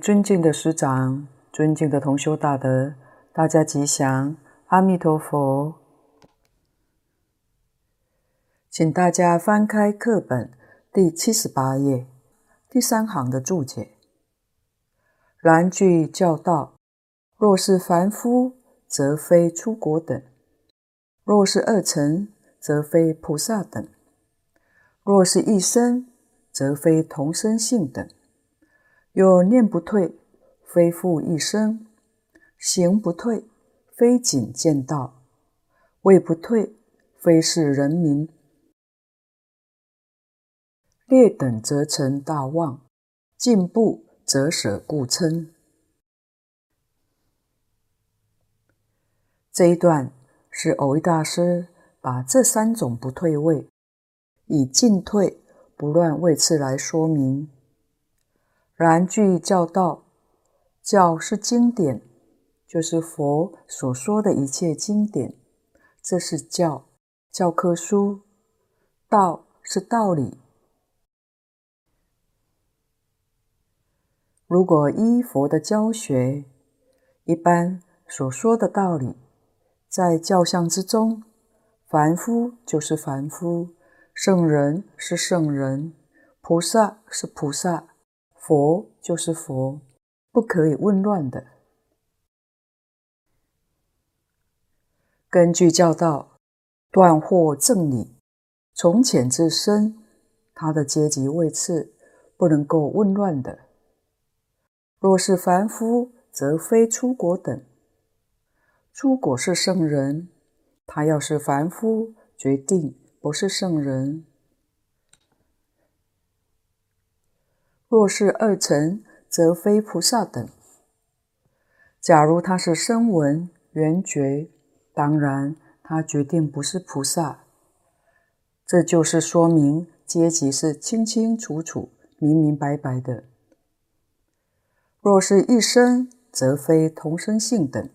尊敬的师长、尊敬的同修大德，大家吉祥，阿弥陀佛。请大家翻开课本第七十八页第三行的注解。然具教道，若是凡夫，则非出国等；若是二乘，则非菩萨等；若是一生，则非同生性等。有念不退，非复一生；行不退，非仅见道；位不退，非是人民。劣等则成大妄，进步则舍故称。这一段是蕅益大师把这三种不退位，以进退不乱位次来说明。然具教道，教是经典，就是佛所说的一切经典，这是教，教科书。道是道理。如果依佛的教学，一般所说的道理，在教相之中，凡夫就是凡夫，圣人是圣人，菩萨是菩萨。佛就是佛，不可以混乱的。根据教道，断惑正理，从浅至深，他的阶级位次不能够混乱的。若是凡夫，则非出果等。出果是圣人，他要是凡夫，决定不是圣人。若是二乘，则非菩萨等。假如他是声闻缘觉，当然他决定不是菩萨。这就是说明阶级是清清楚楚、明明白白的。若是一生，则非同生性等。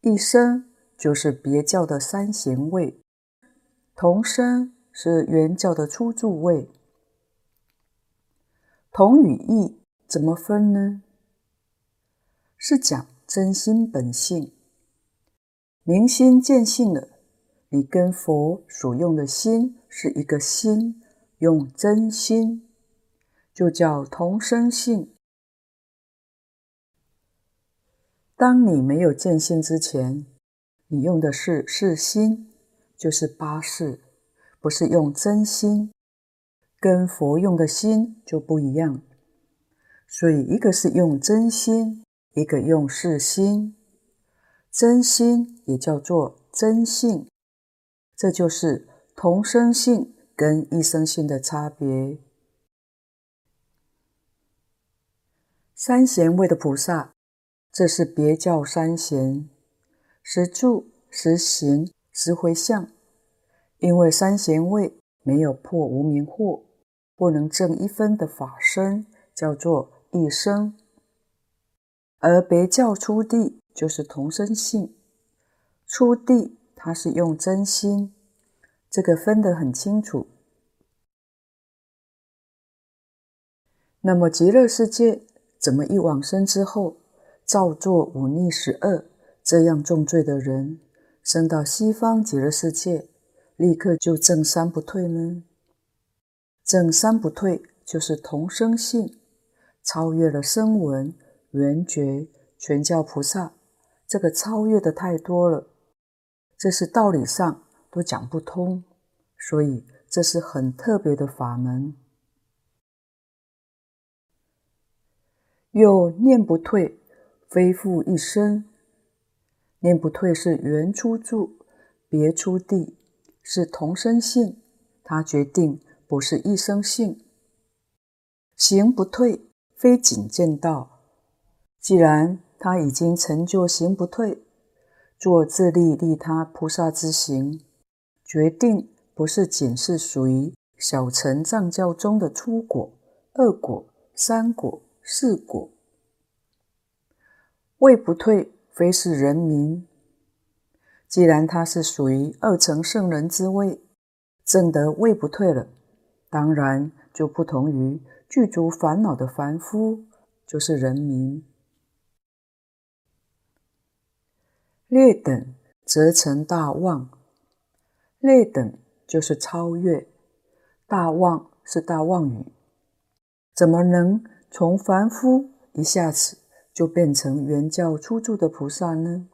一生就是别教的三贤位，同生是原教的初住位。同与异怎么分呢？是讲真心本性，明心见性了。你跟佛所用的心是一个心，用真心，就叫同生性。当你没有见性之前，你用的是世心，就是八识，不是用真心。跟佛用的心就不一样，所以一个是用真心，一个用世心。真心也叫做真性，这就是同生性跟异生性的差别。三贤位的菩萨，这是别教三贤，实住、实行、实回向，因为三贤位没有破无明惑。不能证一分的法身，叫做异生；而别教初地就是同生性。初地它是用真心，这个分得很清楚。那么极乐世界怎么一往生之后，造作五逆十恶这样重罪的人，生到西方极乐世界，立刻就证三不退呢？正三不退，就是同生性，超越了声闻、缘觉、全教菩萨。这个超越的太多了，这是道理上都讲不通，所以这是很特别的法门。又念不退，非复一生。念不退是原初住，别初地，是同生性，他决定。不是一生性，行不退，非仅见道。既然他已经成就行不退，做自利利他菩萨之行，决定不是仅是属于小乘藏教中的初果、二果、三果、四果。位不退，非是人民。既然他是属于二乘圣人之位，证得位不退了。当然就不同于具足烦恼的凡夫，就是人民。劣等则成大妄，劣等就是超越，大妄是大妄语。怎么能从凡夫一下子就变成原教初住的菩萨呢？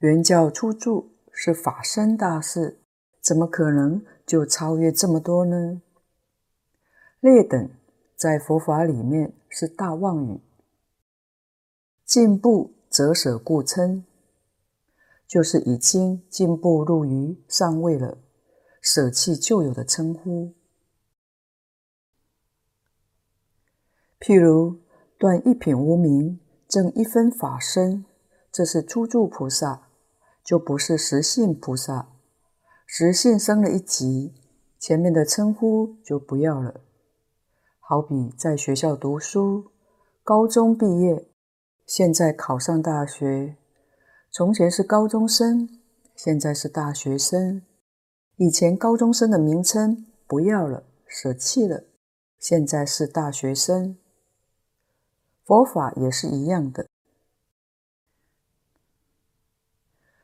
原教初住是法身大事，怎么可能就超越这么多呢？劣等在佛法里面是大妄语，进步则舍故称，就是已经进步入于上位了，舍弃旧有的称呼。譬如断一品无明，证一分法身，这是初住菩萨，就不是实性菩萨。实性升了一级，前面的称呼就不要了。好比在学校读书，高中毕业，现在考上大学。从前是高中生，现在是大学生。以前高中生的名称不要了，舍弃了，现在是大学生。佛法也是一样的。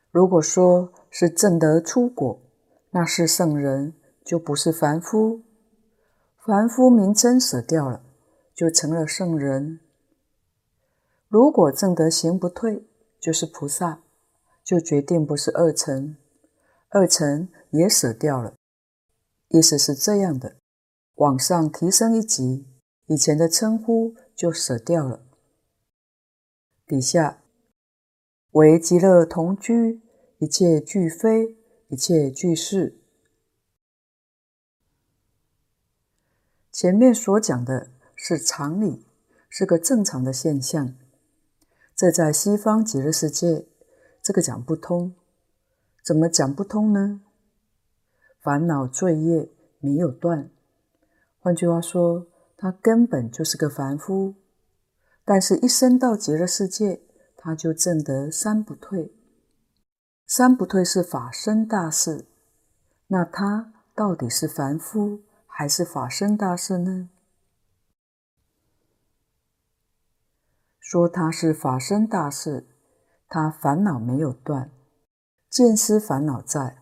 如果说是正得出果，那是圣人，就不是凡夫。凡夫名称舍掉了，就成了圣人。如果证得行不退，就是菩萨，就决定不是二乘。二乘也舍掉了，意思是这样的：往上提升一级，以前的称呼就舍掉了。底下为极乐同居，一切俱非，一切俱是。前面所讲的是常理，是个正常的现象。这在西方极乐世界，这个讲不通。怎么讲不通呢？烦恼罪业没有断，换句话说，他根本就是个凡夫。但是，一生到极乐世界，他就证得三不退。三不退是法身大事，那他到底是凡夫？还是法身大事呢？说他是法身大事，他烦恼没有断，见思烦恼在；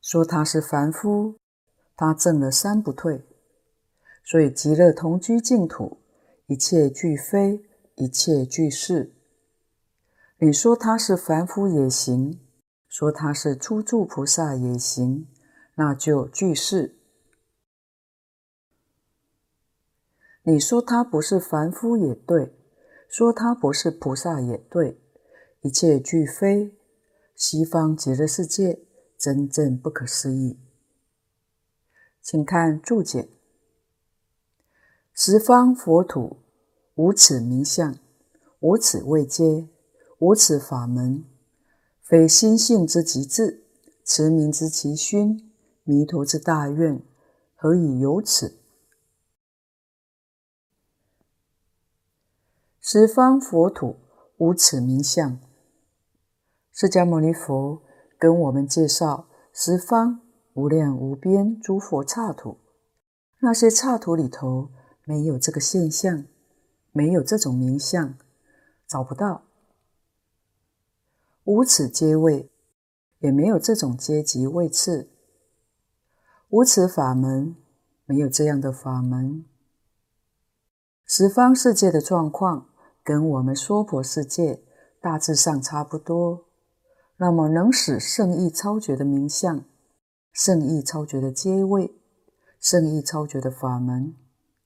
说他是凡夫，他证了三不退，所以极乐同居净土，一切俱非，一切俱是。你说他是凡夫也行，说他是初住菩萨也行，那就俱是。你说他不是凡夫也对，说他不是菩萨也对，一切俱非。西方极乐世界真正不可思议。请看注解：十方佛土无此名相，无此位阶，无此法门，非心性之极致，持名之奇勋，弥陀之大愿，何以有此？十方佛土无此名相。释迦牟尼佛跟我们介绍十方无量无边诸佛刹土，那些刹土里头没有这个现象，没有这种名相，找不到。无此阶位，也没有这种阶级位次。无此法门，没有这样的法门。十方世界的状况。跟我们娑婆世界大致上差不多，那么能使圣意超绝的名相、圣意超绝的阶位、圣意超绝的法门，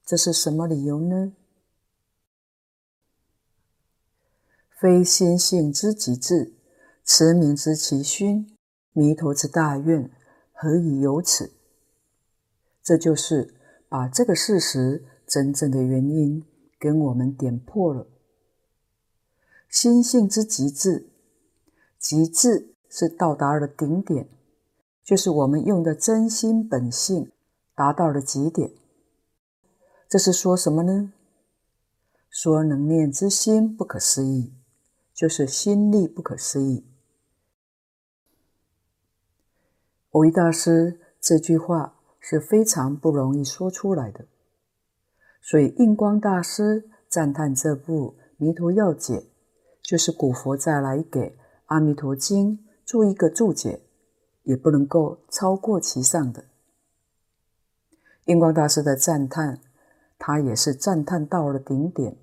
这是什么理由呢？非心性之极致，持名之其勋，弥陀之大愿，何以有此？这就是把这个事实真正的原因跟我们点破了。心性之极致，极致是到达了顶点，就是我们用的真心本性达到了极点。这是说什么呢？说能念之心不可思议，就是心力不可思议。蕅益大师这句话是非常不容易说出来的。所以印光大师赞叹这部《弥陀要解》，就是古佛再来给《阿弥陀经》做一个注解，也不能够超过其上的。印光大师的赞叹，他也是赞叹到了顶点。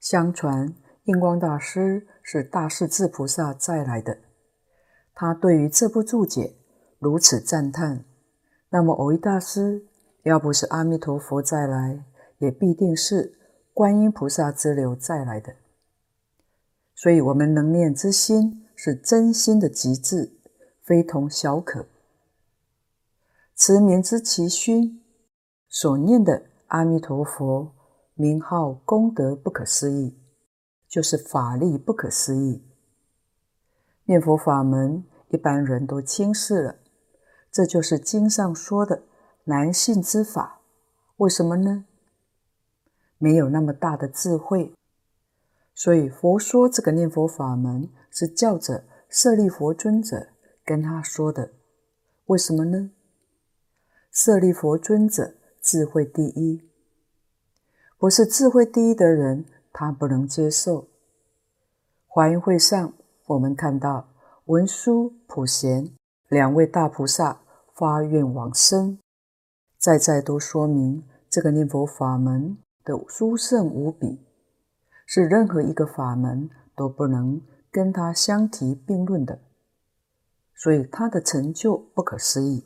相传印光大师是大势至菩萨再来的，他对于这部注解如此赞叹，那么蕅益大师要不是阿弥陀佛再来，也必定是观音菩萨之流再来的。所以，我们能念之心是真心的极致，非同小可。持名之奇勋，所念的阿弥陀佛。名号功德不可思议，就是法力不可思议。念佛法门，一般人都轻视了，这就是经上说的难信之法。为什么呢？没有那么大的智慧。所以佛说这个念佛法门，是叫着舍利弗尊者跟他说的。为什么呢？舍利弗尊者智慧第一。不是智慧第一的人，他不能接受。华严会上，我们看到文殊、普贤两位大菩萨发愿往生，再再都说明这个念佛法门的殊胜无比，是任何一个法门都不能跟它相提并论的，所以它的成就不可思议。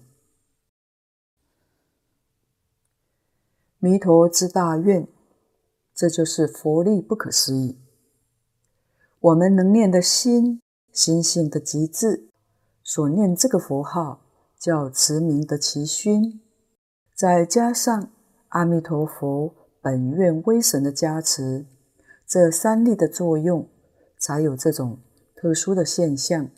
弥陀之大愿。这就是佛力不可思议。我们能念的心，心性的极致，所念这个佛号叫慈名的奇勋，再加上阿弥陀佛本愿威神的加持，这三力的作用，才有这种特殊的现象。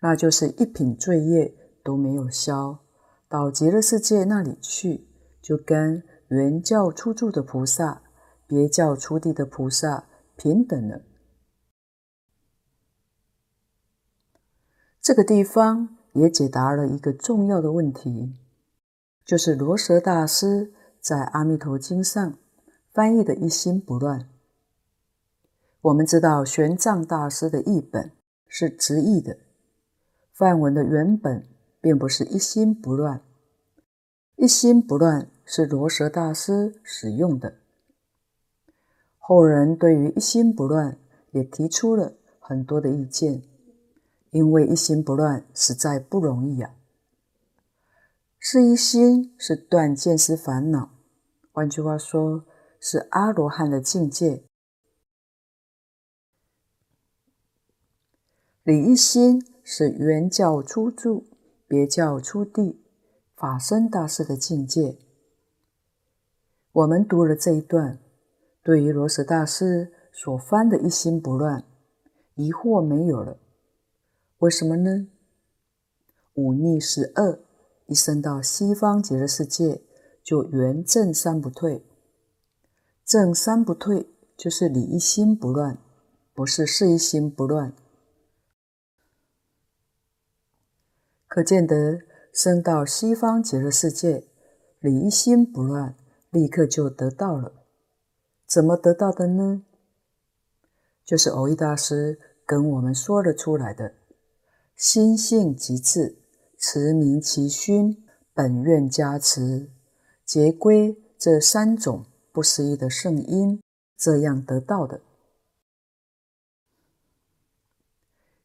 那就是一品罪业都没有消，到极乐世界那里去，就跟原教初住的菩萨、别教初地的菩萨平等了。这个地方也解答了一个重要的问题，就是罗什大师在《阿弥陀经》上翻译的一心不乱。我们知道玄奘大师的译本是直译的，梵文的原本并不是一心不乱，一心不乱。是罗什大师使用的。后人对于一心不乱也提出了很多的意见，因为一心不乱实在不容易啊。是一心是断见思烦恼，换句话说，是阿罗汉的境界。理一心是原教初住、别教初地法身大士的境界。我们读了这一段，对于罗什大师所翻的一心不乱，疑惑没有了。为什么呢？忤逆十恶，一生到西方极乐世界，就圆正三不退。正三不退就是理一心不乱，不是事一心不乱。可见得生到西方极乐世界，理一心不乱。立刻就得到了，怎么得到的呢？就是蕅益大师跟我们说了出来的：心性极致，持名其勋，本愿加持，结归这三种不思议的圣因，这样得到的。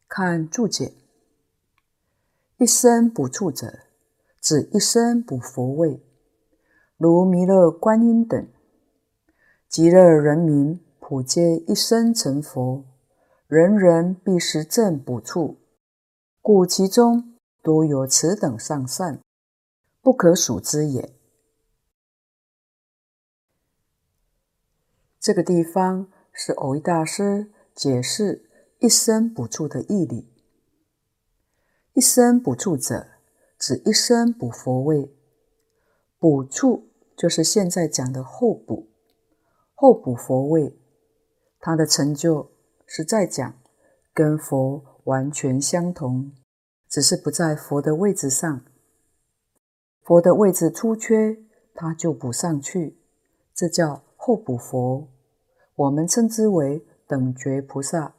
看注解，一生补处者，指一生补佛位。如弥勒观音等，极乐人民普皆一生成佛，人人必实证补处，故其中多有此等上善，不可数之也。这个地方是蕅益大师解释一生补处的义理。一生补处者，指一生补佛位。补处就是现在讲的后补，后补佛位，他的成就是在讲跟佛完全相同，只是不在佛的位置上。佛的位置出缺，他就补上去，这叫后补佛。我们称之为等觉菩萨，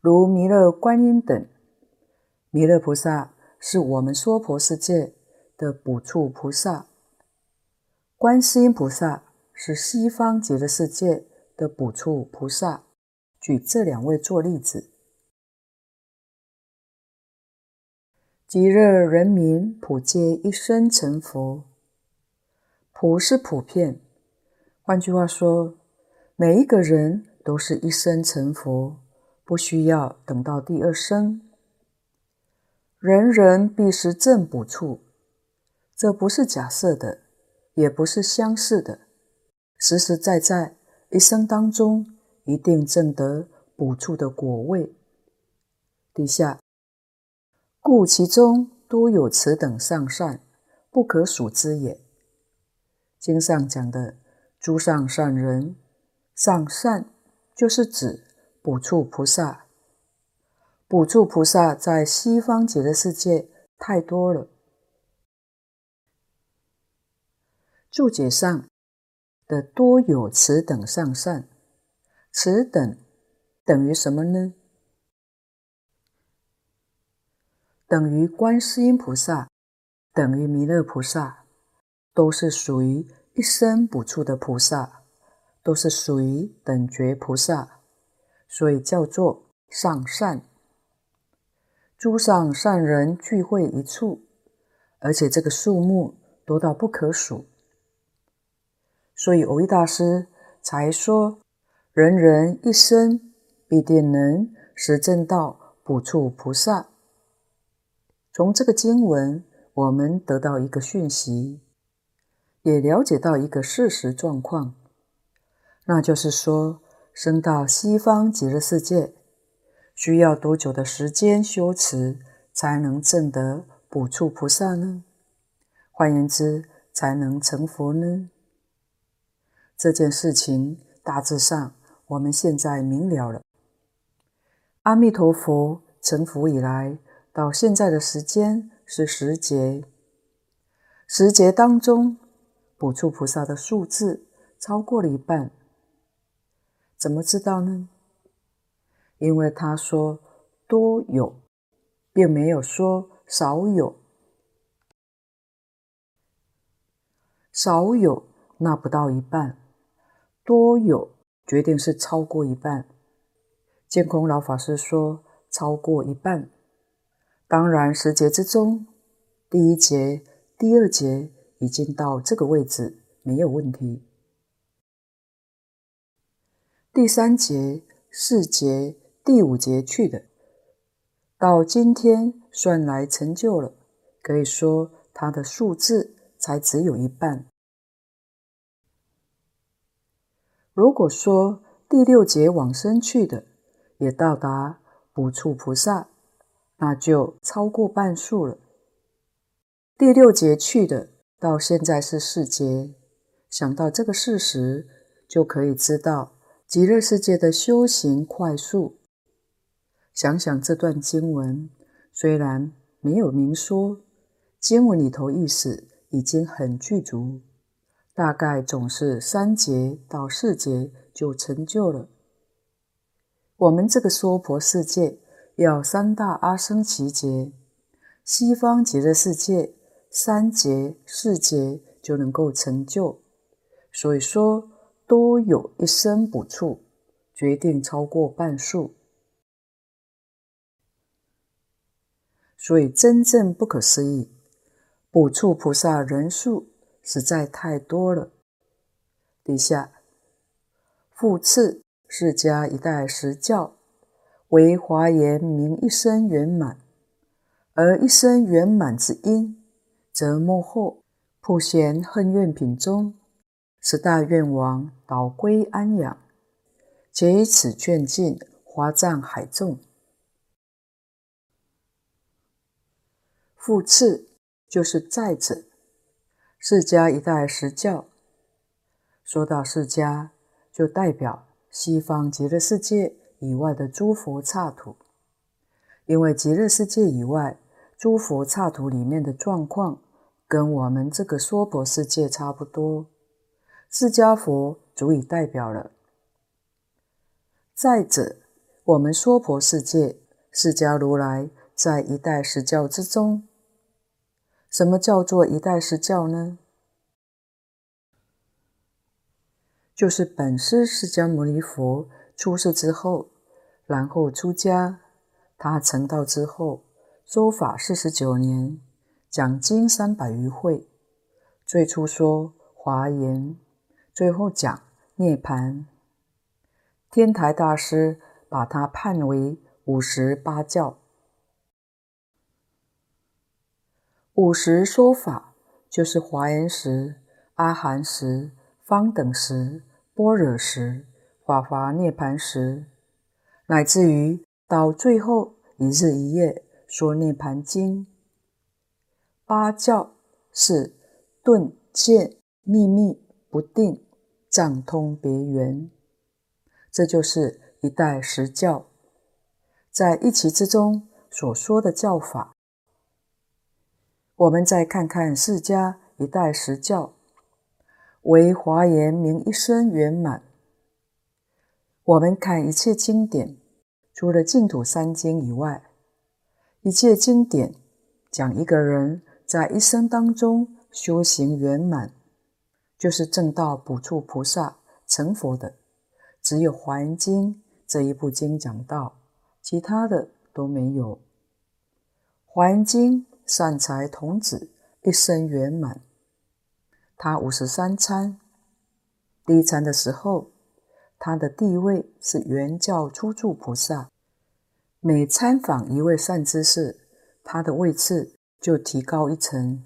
如弥勒观音等。弥勒菩萨是我们娑婆世界的补处菩萨，观世音菩萨是西方极乐世界的补处菩萨。举这两位做例子。极乐人民普皆一生成佛，普是普遍，换句话说，每一个人都是一生成佛，不需要等到第二生。人人必是正补处，这不是假设的，也不是相似的，实实在在，一生当中一定证得补处的果位。底下。故其中多有此等上善，不可数之也。经上讲的诸上善人，上善就是指补处菩萨。补处菩萨在西方极乐世界太多了。注解上的多有此等上善，此等等于什么呢？等于观世音菩萨，等于弥勒菩萨，都是属于一生补处的菩萨，都是属于等觉菩萨，所以叫做上善。诸上善人聚会一处，而且这个数目多到不可数，所以蕅益大师才说，人人一生必定能实证到补处菩萨。从这个经文，我们得到一个讯息，也了解到一个事实状况，那就是说，升到西方极乐世界，需要多久的时间修持，才能证得补处菩萨呢？换言之，才能成佛呢？这件事情大致上，我们现在明了了。阿弥陀佛成佛以来，到现在的时间是十劫，十劫当中，补处菩萨的数字超过了一半。怎么知道呢？因为他说多有，并没有说少有。少有那不到一半，多有决定是超过一半。见空老法师说超过一半。当然，十劫之中，第一节、第二节已经到这个位置，没有问题。第三节、四节、第五节去的，到今天算来成就了，可以说它的数字才只有一半。如果说第六节往生去的，也到达补处菩萨。那就超过半数了。第六劫去的，到现在是四劫。想到这个事实，就可以知道极乐世界的修行快速。想想这段经文，虽然没有明说，经文里头意思已经很具足，大概总是三劫到四劫就成就了。我们这个娑婆世界。要三大阿僧祇劫，西方极乐世界三劫四劫就能够成就，所以说多有一生补处，决定超过半数。所以真正不可思议，补处菩萨人数实在太多了。底下复次，释迦一代十教。为华严名一生圆满，而一生圆满之因，则幕后普贤行愿品中，十大愿王导归安养，皆以此劝进华藏海众。复次就是再者，释迦一代时教。说到释迦，就代表西方极乐世界。以外的诸佛刹土，因为极乐世界以外诸佛刹土里面的状况，跟我们这个娑婆世界差不多。释迦佛足以代表了。再者，我们娑婆世界，释迦如来在一代实教之中。什么叫做一代实教呢？就是本师释迦牟尼佛出世之后，然后出家，他成道之后，说法四十九年，讲经三百余会，最初说华严，最后讲涅槃。天台大师把他判为五十八教。五十说法就是华严时、阿含时、方等时、般若时、法华涅槃时，乃至于到最后一日一夜说涅盘经。八教是顿渐秘密不定藏通别圆，这就是一代十教，在一期之中所说的教法。我们再看看释迦一代十教，为华严明一生圆满。我们看一切经典，除了净土三经以外，一切经典讲一个人在一生当中修行圆满，就是正道补处菩萨成佛的，只有华严经这一部经讲到，其他的都没有。华严经。善财童子一生圆满，他五十三参，第一参的时候，他的地位是圆教初住菩萨。每参访一位善知识，他的位次就提高一层。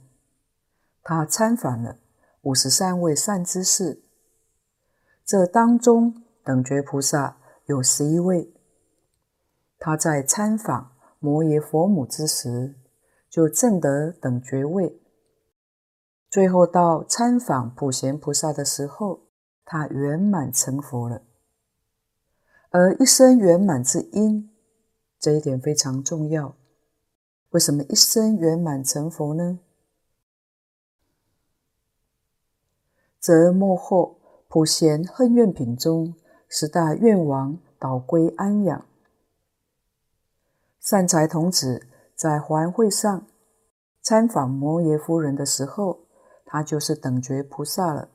他参访了五十三位善知识，这当中等觉菩萨有十一位。他在参访摩耶佛母之时，就证得等觉位，最后到参访普贤菩萨的时候，他圆满成佛了。而一生圆满之因，这一点非常重要。为什么一生圆满成佛呢？则末后普贤恨愿品中十大愿王导归安养，善财童子。在华严会上参访摩耶夫人的时候，他就是等觉菩萨了。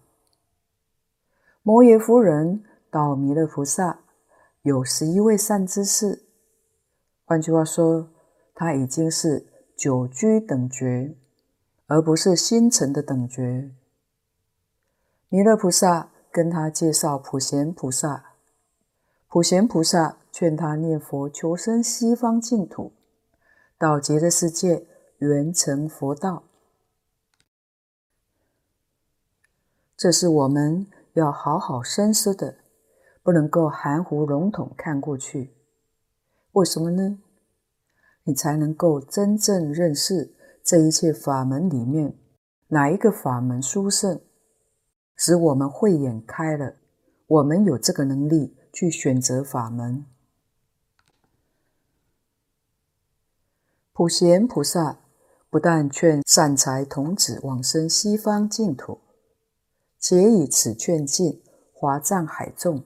摩耶夫人到弥勒菩萨有十一位善知识，换句话说，他已经是久居等觉，而不是新成的等觉。弥勒菩萨跟他介绍普贤菩萨，普贤菩萨劝他念佛求生西方净土。到极乐世界圆成佛道，这是我们要好好深思的，不能够含糊笼统看过去。为什么呢？你才能够真正认识这一切法门里面哪一个法门殊胜，使我们慧眼开了，我们有这个能力去选择法门。普贤菩萨不但劝善财童子往生西方净土，且以此劝进华藏海众。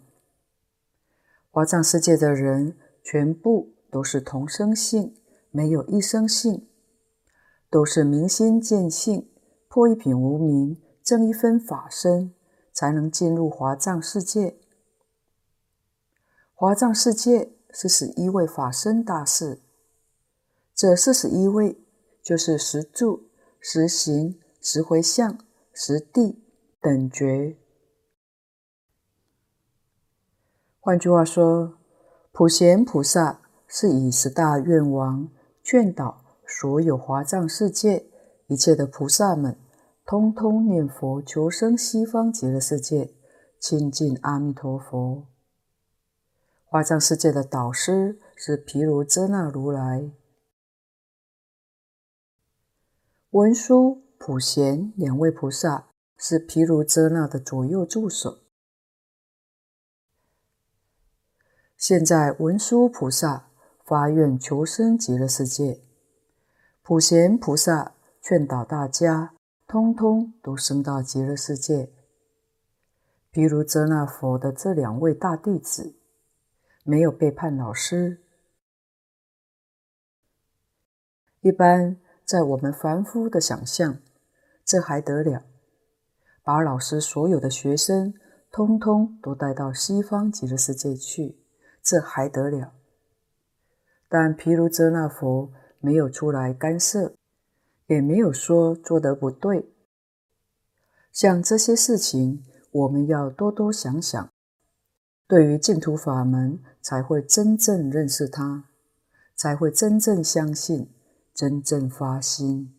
华藏世界的人全部都是同生性，没有异生性，都是明心见性，破一品无明，证一分法身，才能进入华藏世界。华藏世界是十一位法身大士。这四十一位就是十住、十行、十回向、十地等觉。换句话说，普贤菩萨是以十大愿王劝导所有华藏世界一切的菩萨们，通通念佛求生西方极乐世界，亲近阿弥陀佛。华藏世界的导师是毗卢遮那如来。文殊、普贤两位菩萨是毗卢遮那的左右助手。现在文殊菩萨发愿求生极乐世界，普贤菩萨劝导大家，通通都升到极乐世界。譬如舍那佛的这两位大弟子，没有背叛老师。一般在我们凡夫的想象，这还得了？把老师所有的学生，通通都带到西方极乐世界去，这还得了？但譬如遮那佛没有出来干涉，也没有说做得不对。像这些事情，我们要多多想想，对于净土法门才会真正认识它，才会真正相信，真正发心，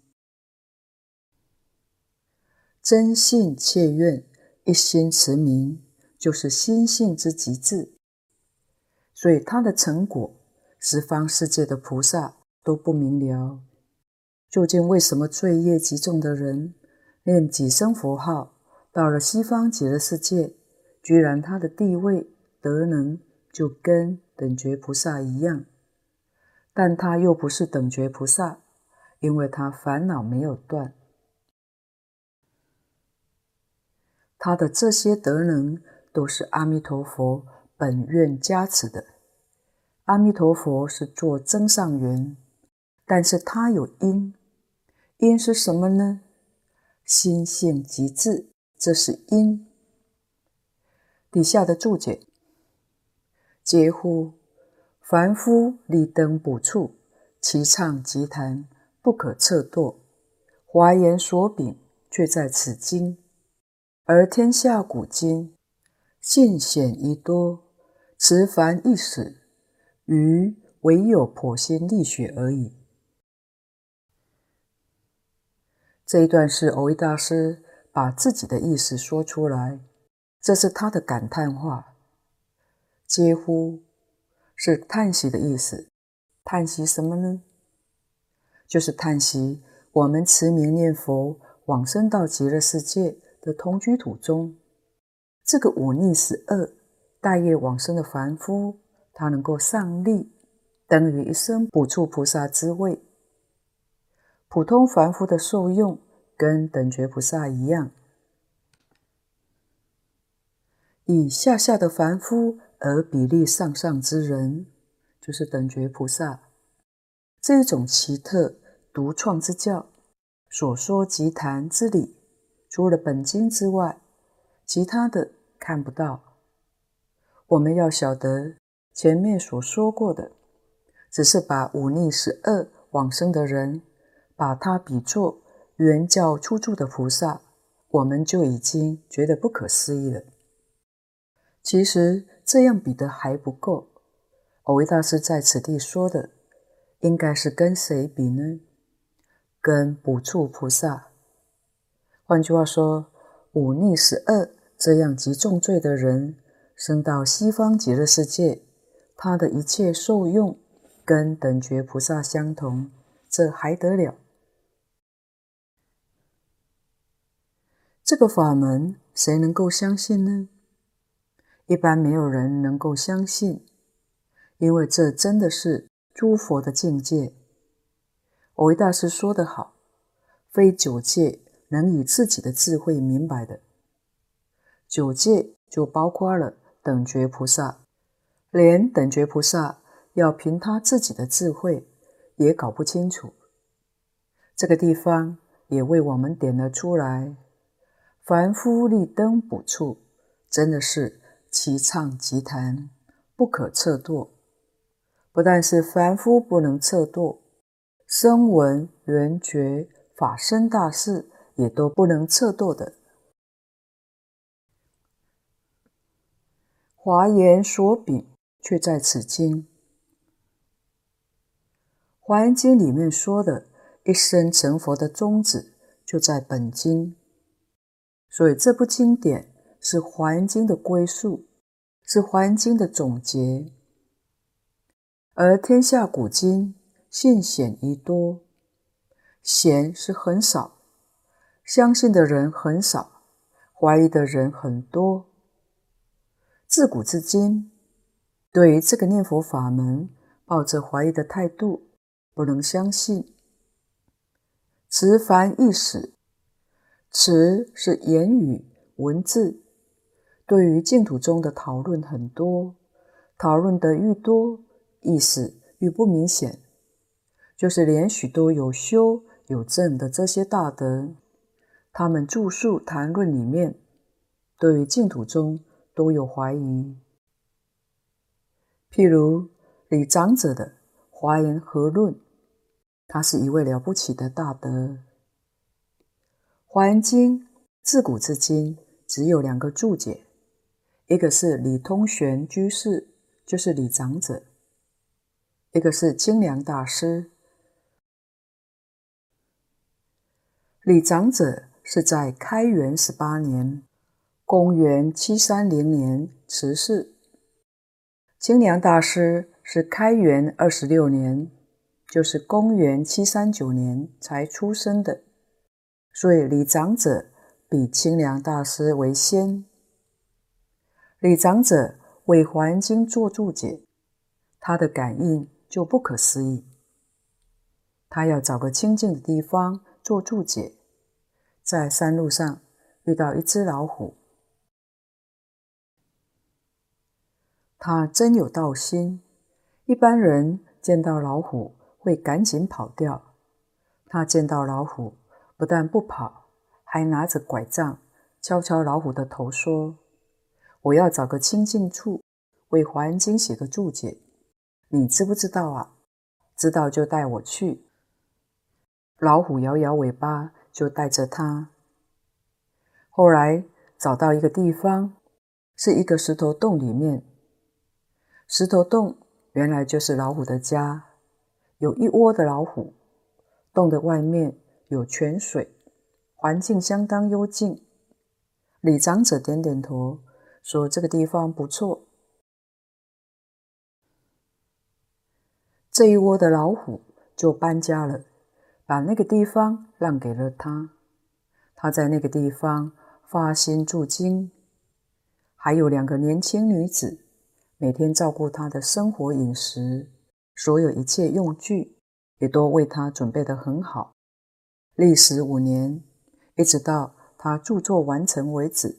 真信切愿，一心持名，就是心性之极致。所以他的成果，十方世界的菩萨都不明了。究竟为什么罪业极重的人，念几声佛号，到了西方极乐世界，居然他的地位德能就跟等觉菩萨一样？但他又不是等觉菩萨，因为他烦恼没有断，他的这些德能都是阿弥陀佛本愿加持的。阿弥陀佛是做增上缘，但是他有因，因是什么呢？心性极致，这是因。底下的注解：嗟乎！凡夫立灯补处，齐唱集坛，不可测度。华严所秉，却在此经。而天下古今，信显宜多，迟繁易死。余唯有破心沥血而已。这一段是蕅益大师把自己的意思说出来，这是他的感叹话。嗟乎，是叹息的意思。叹息什么呢？就是叹息我们持名念佛往生到极乐世界的同居土中，这个忤逆十恶、带业往生的凡夫。他能够上利，等于一生补处菩萨之位。普通凡夫的受用跟等觉菩萨一样，以下下的凡夫而比例上上之人，就是等觉菩萨。这种奇特独创之教所说集坛之理，除了本经之外，其他的看不到。我们要晓得。前面所说过的，只是把忤逆十恶往生的人，把他比作原教初住的菩萨，我们就已经觉得不可思议了。其实这样比的还不够。蕅益大师在此地说的，应该是跟谁比呢？跟补处菩萨。换句话说，忤逆十恶这样极重罪的人，生到西方极乐世界。他的一切受用跟等觉菩萨相同，这还得了？这个法门谁能够相信呢？一般没有人能够相信，因为这真的是诸佛的境界。蕅益大师说得好：“非九界能以自己的智慧明白的，九界就包括了等觉菩萨。”连等觉菩萨要凭他自己的智慧也搞不清楚，这个地方也为我们点了出来。凡夫立灯补处，真的是齐唱集坛，不可测度。不但是凡夫不能测度，声闻缘觉法身大士也都不能测度的。华严所秉。却在此经，《华严经》里面说的一生成佛的宗旨，就在本经。所以这部经典是《华严经》的归宿，是《华严经》的总结。而天下古今，信显宜多，显是很少，相信的人很少，怀疑的人很多。自古至今。对于这个念佛法门，抱着怀疑的态度，不能相信。词繁意识，词是言语文字，对于净土中的讨论很多，讨论得愈多，意思愈不明显。就是连许多有修有证的这些大德，他们著述谈论里面，对于净土中都有怀疑。譬如李长者的《华严和论》，他是一位了不起的大德。《华严经》自古至今只有两个注解，一个是李通玄居士，就是李长者；一个是清凉大师。李长者是在开元十八年，公元七三零年辞世。清凉大师是开元二十六年，就是公元七三九年才出生的，所以李长者比清凉大师为先。李长者为《华严经》做注解，他的感应就不可思议。他要找个清净的地方做注解。在山路上遇到一只老虎，他真有道心。一般人见到老虎会赶紧跑掉，他见到老虎不但不跑，还拿着拐杖敲敲老虎的头，说：“我要找个清净处，为《华严经》写个注解，你知不知道啊？知道就带我去。”老虎摇摇尾巴。就带着他，后来找到一个地方，是一个石头洞里面。石头洞原来就是老虎的家，有一窝的老虎。洞的外面有泉水，环境相当幽静。李长者点点头，说：“这个地方不错。”这一窝的老虎就搬家了。把那个地方让给了他，他在那个地方发心注经，还有两个年轻女子，每天照顾他的生活饮食，所有一切用具也都为他准备得很好。历时五年，一直到他著作完成为止。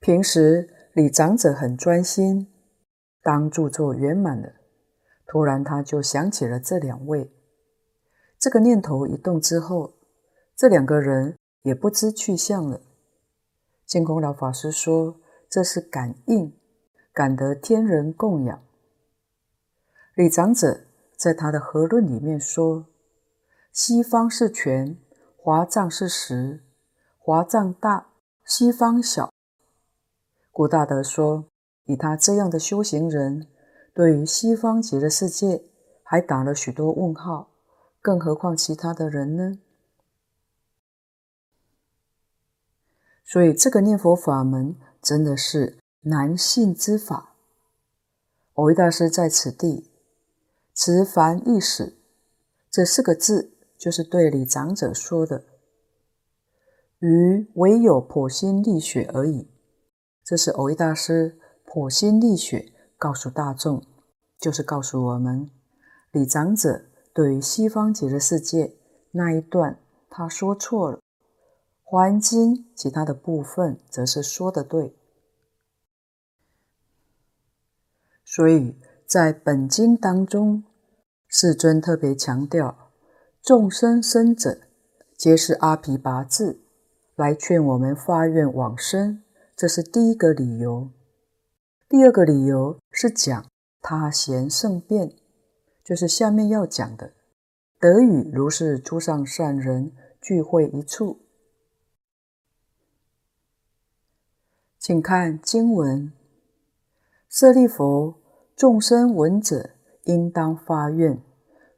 平时李长者很专心，当著作圆满了。突然，他就想起了这两位。这个念头一动之后，这两个人也不知去向了。净空老法师说：“这是感应，感得天人供养。”李长者在他的和论里面说：“西方是泉，华藏是石，华藏大，西方小。”古大德说：“以他这样的修行人。”对于西方极乐世界，还打了许多问号，更何况其他的人呢？所以这个念佛法门真的是难信之法。蕅益大师在此地持凡意史这四个字，就是对李长者说的，余唯有剖心沥血而已。这是蕅益大师剖心沥血。告诉大众，就是告诉我们，李长者对于西方极乐世界那一段他说错了，《华严经》其他的部分则是说的对。所以在本经当中，世尊特别强调，众生生者皆是阿鞞跋致，来劝我们发愿往生，这是第一个理由。第二个理由是讲他贤圣辩，就是下面要讲的，得与如是诸上善人聚会一处。请看经文：舍利弗，众生闻者应当发愿，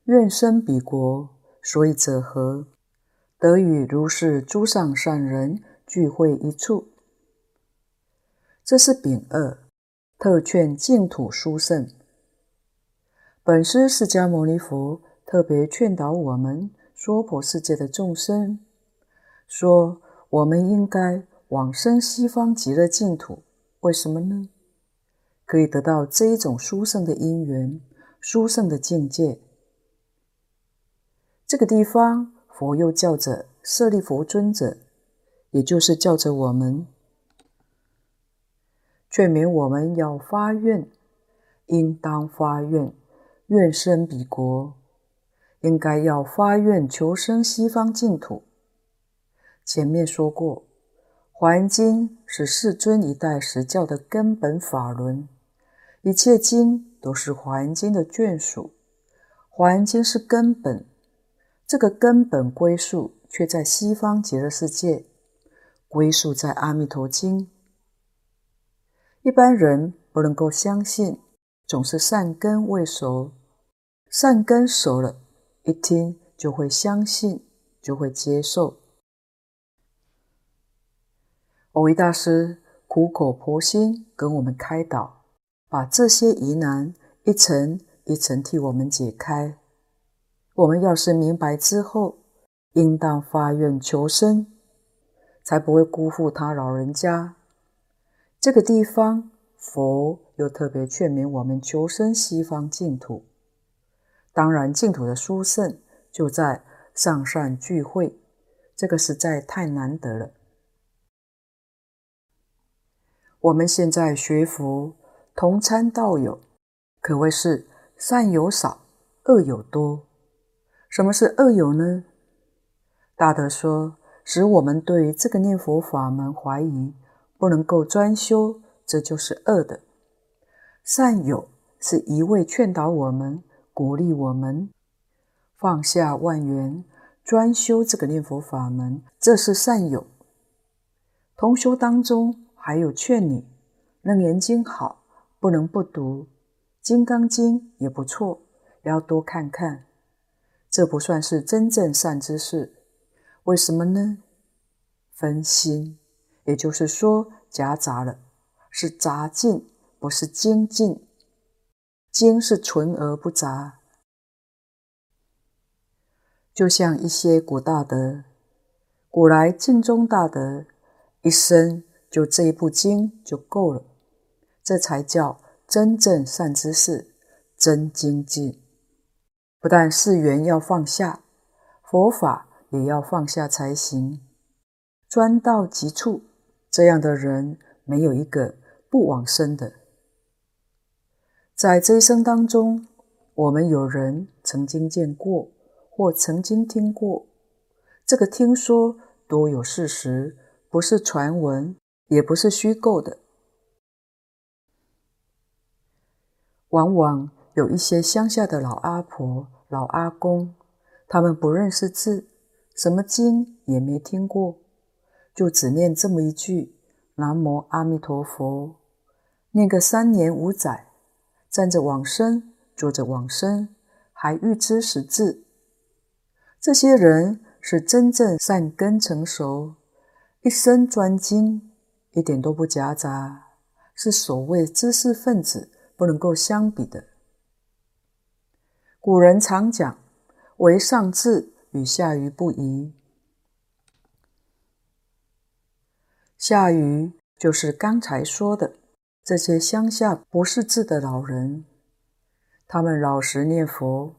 愿生彼国。所以者何？得与如是诸上善人聚会一处。这是丙二。特劝净土殊胜，本师释迦牟尼佛特别劝导我们娑婆世界的众生，说我们应该往生西方极乐净土。为什么呢？可以得到这一种殊胜的因缘、殊胜的境界。这个地方，佛又叫着舍利弗尊者，也就是叫着我们，劝勉我们要发愿，应当发愿，愿生彼国，应该要发愿求生西方净土。前面说过，《华严经》是世尊一代时教的根本法轮，一切经都是《华严经》的眷属，《华严经》是根本，这个根本归宿却在西方极乐世界，归宿在《阿弥陀经》。一般人不能够相信，总是善根未熟，善根熟了，一听就会相信，就会接受。蕅益大师苦口婆心跟我们开导，把这些疑难一层一层替我们解开。我们要是明白之后，应当发愿求生，才不会辜负他老人家。这个地方，佛又特别劝勉我们求生西方净土。当然，净土的殊胜就在上善聚会，这个实在太难得了。我们现在学佛，同参道友，可谓是善有少，恶有多。什么是恶有呢？大德说，使我们对这个念佛法门怀疑，不能够专修，这就是恶的。善有是一味劝导我们，鼓励我们放下万缘，专修这个念佛法门，这是善有。同修当中。还有劝你，楞严经好，不能不读；金刚经也不错，要多看看。这不算是真正善知识，为什么呢？分心，也就是说夹杂了，是杂进，不是精进。精是纯而不杂，就像一些古大德，古来净宗大德一生。就这一部经就够了，这才叫真正善知识，真精进。不但世缘要放下，佛法也要放下才行。专到极处，这样的人没有一个不往生的。在这一生当中，我们有人曾经见过，或曾经听过，这个听说多有事实，不是传闻。也不是虚构的，往往有一些乡下的老阿婆、老阿公，他们不认识字，什么经也没听过，就只念这么一句“南无阿弥陀佛”，念个三年五载，站着往生，坐着往生，还预知识字。这些人是真正善根成熟，一生专精。一点都不夹杂，是所谓知识分子不能够相比的。古人常讲“唯上智与下愚不移”，下愚就是刚才说的这些乡下不识字的老人，他们老实念佛；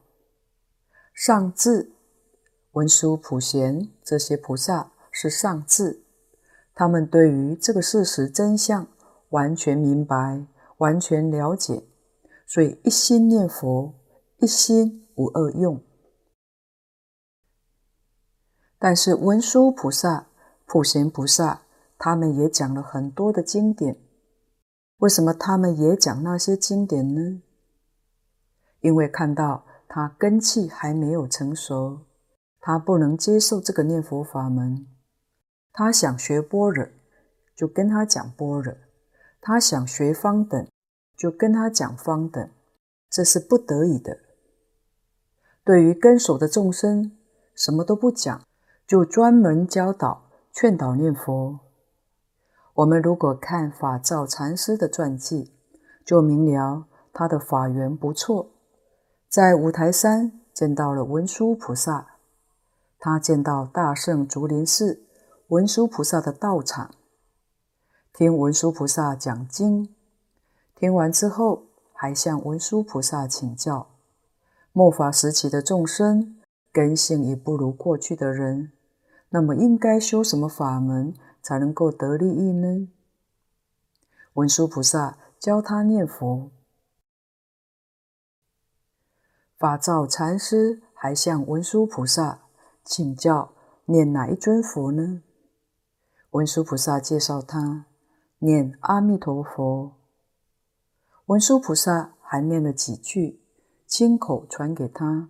上智文殊普贤这些菩萨是上智。他们对于这个事实真相完全明白，完全了解，所以一心念佛，一心无二用。但是文殊菩萨、普贤菩萨，他们也讲了很多的经典。为什么他们也讲那些经典呢？因为看到他根器还没有成熟，他不能接受这个念佛法门。他想学般若，就跟他讲般若；他想学方等，就跟他讲方等。这是不得已的。对于根手的众生，什么都不讲，就专门教导、劝导念佛。我们如果看法照禅师的传记，就明了他的法缘不错。在五台山见到了文殊菩萨，他见到大圣竹林寺。文殊菩萨的道场，听文殊菩萨讲经，听完之后还向文殊菩萨请教。末法时期的众生根性已不如过去的人，那么应该修什么法门才能够得利益呢？文殊菩萨教他念佛。法照禅师还向文殊菩萨请教念哪一尊佛呢？文殊菩萨介绍他念阿弥陀佛。文殊菩萨还念了几句，亲口传给他。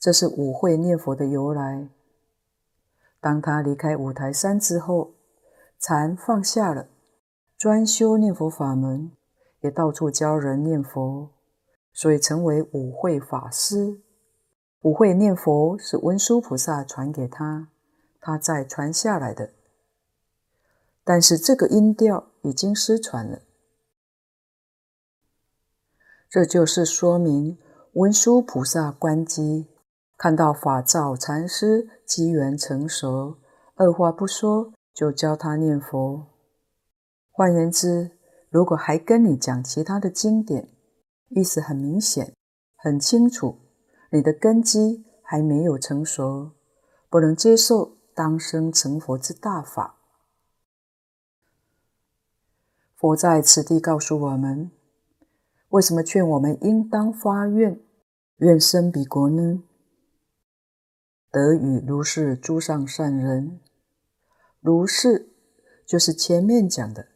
这是五会念佛的由来。当他离开五台山之后，禅放下了，专修念佛法门，也到处教人念佛。所以成为五会法师。五会念佛是文殊菩萨传给他，他再传下来的。但是这个音调已经失传了。这就是说明文殊菩萨观机，看到法照禅师机缘成熟，二话不说就教他念佛。换言之，如果还跟你讲其他的经典，意思很明显，很清楚，你的根基还没有成熟，不能接受当生成佛之大法。佛在此地告诉我们，为什么劝我们应当发愿，愿生彼国呢？得与如是诸上善人，如是就是前面讲的。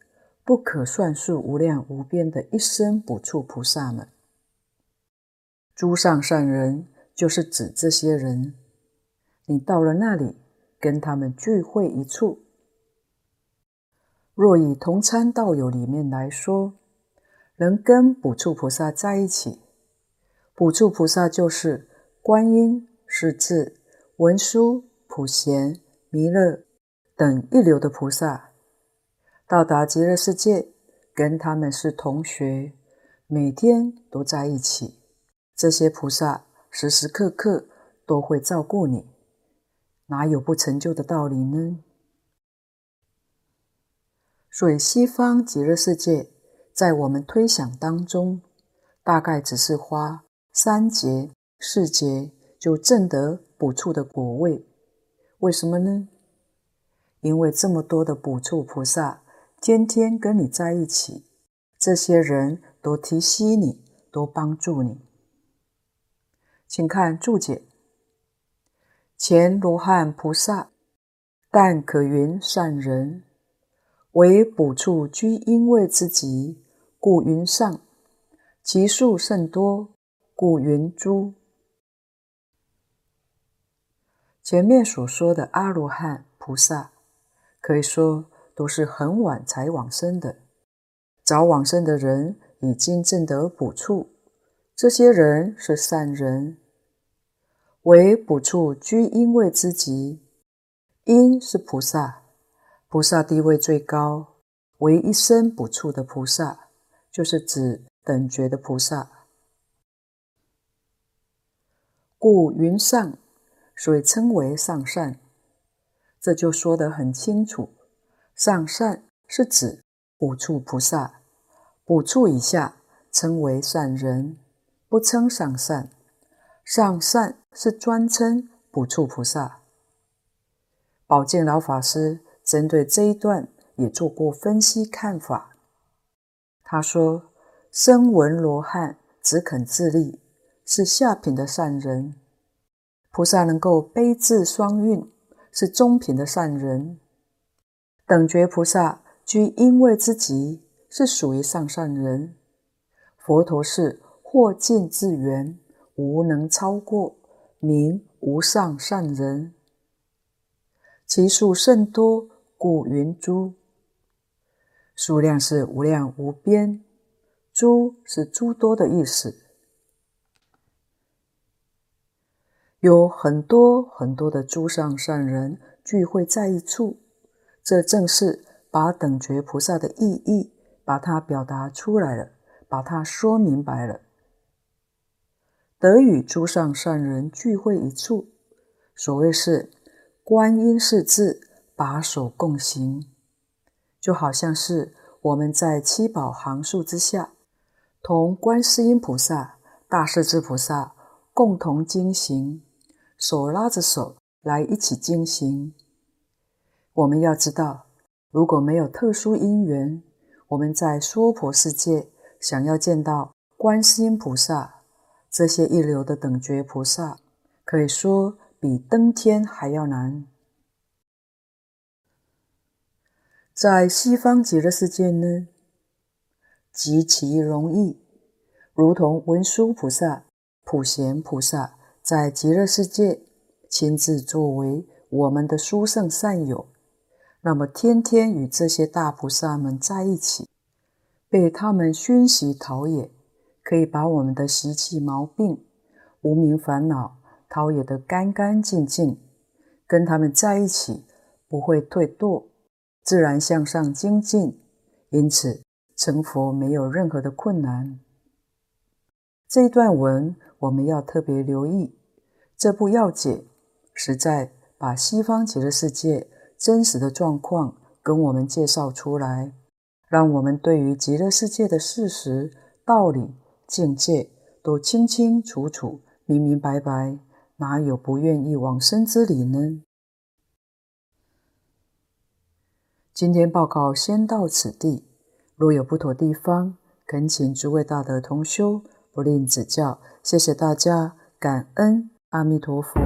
不可算数、无量无边的一生补处菩萨们，诸上善人就是指这些人。你到了那里，跟他们聚会一处。若以同参道友里面来说，能跟补处菩萨在一起，补处菩萨就是观音、势至、文殊、普贤、弥勒等一流的菩萨。到达极乐世界，跟他们是同学，每天都在一起。这些菩萨时时刻刻都会照顾你，哪有不成就的道理呢？所以西方极乐世界，在我们推想当中，大概只是花三劫、四劫就证得补处的果位。为什么呢？因为这么多的补处菩萨。天天跟你在一起，这些人都提携你，都帮助你。请看注解：前罗汉菩萨，但可云善人，为补处居因位之极，故云上；其数甚多，故云诸。前面所说的阿罗汉菩萨，可以说。都是很晚才往生的，早往生的人已经证得补处，这些人是善人，为补处居因位之极，因是菩萨，菩萨地位最高，唯一生不处的菩萨，就是指等觉的菩萨，故云上，所以称为上善，这就说得很清楚。上善是指五处菩萨，五处以下称为善人，不称上善。上善是专称补处菩萨。宝静老法师针对这一段也做过分析看法。他说：“声闻罗汉只肯自利，是下品的善人；菩萨能够悲智双运，是中品的善人。”等觉菩萨居因位之极，是属于上善人。佛陀是或近自缘，无能超过，名无上善人。其数甚多，故云诸。数量是无量无边，诸是诸多的意思。有很多很多的诸上善人聚会在一处。这正是把等觉菩萨的意义，把它表达出来了，把它说明白了。得与诸上善人聚会一处，所谓是观音势至，把手共行，就好像是我们在七宝行树之下，同观世音菩萨、大势至菩萨共同经行，手拉着手来一起进行。我们要知道，如果没有特殊因缘，我们在娑婆世界想要见到观世音菩萨这些一流的等觉菩萨，可以说比登天还要难。在西方极乐世界呢，极其容易，如同文殊菩萨、普贤菩萨在极乐世界亲自作为我们的殊胜善友，那么天天与这些大菩萨们在一起，被他们熏习陶冶，可以把我们的习气毛病、无明烦恼陶冶得干干净净，跟他们在一起不会退堕。自然向上精进，因此成佛没有任何的困难。这一段文我们要特别留意，这部要解实在把西方极乐世界真实的状况跟我们介绍出来，让我们对于极乐世界的事实、道理、境界都清清楚楚、明明白白，哪有不愿意往生之理呢？今天报告先到此地，若有不妥地方，恳请诸位大德同修不吝指教。谢谢大家，感恩阿弥陀佛。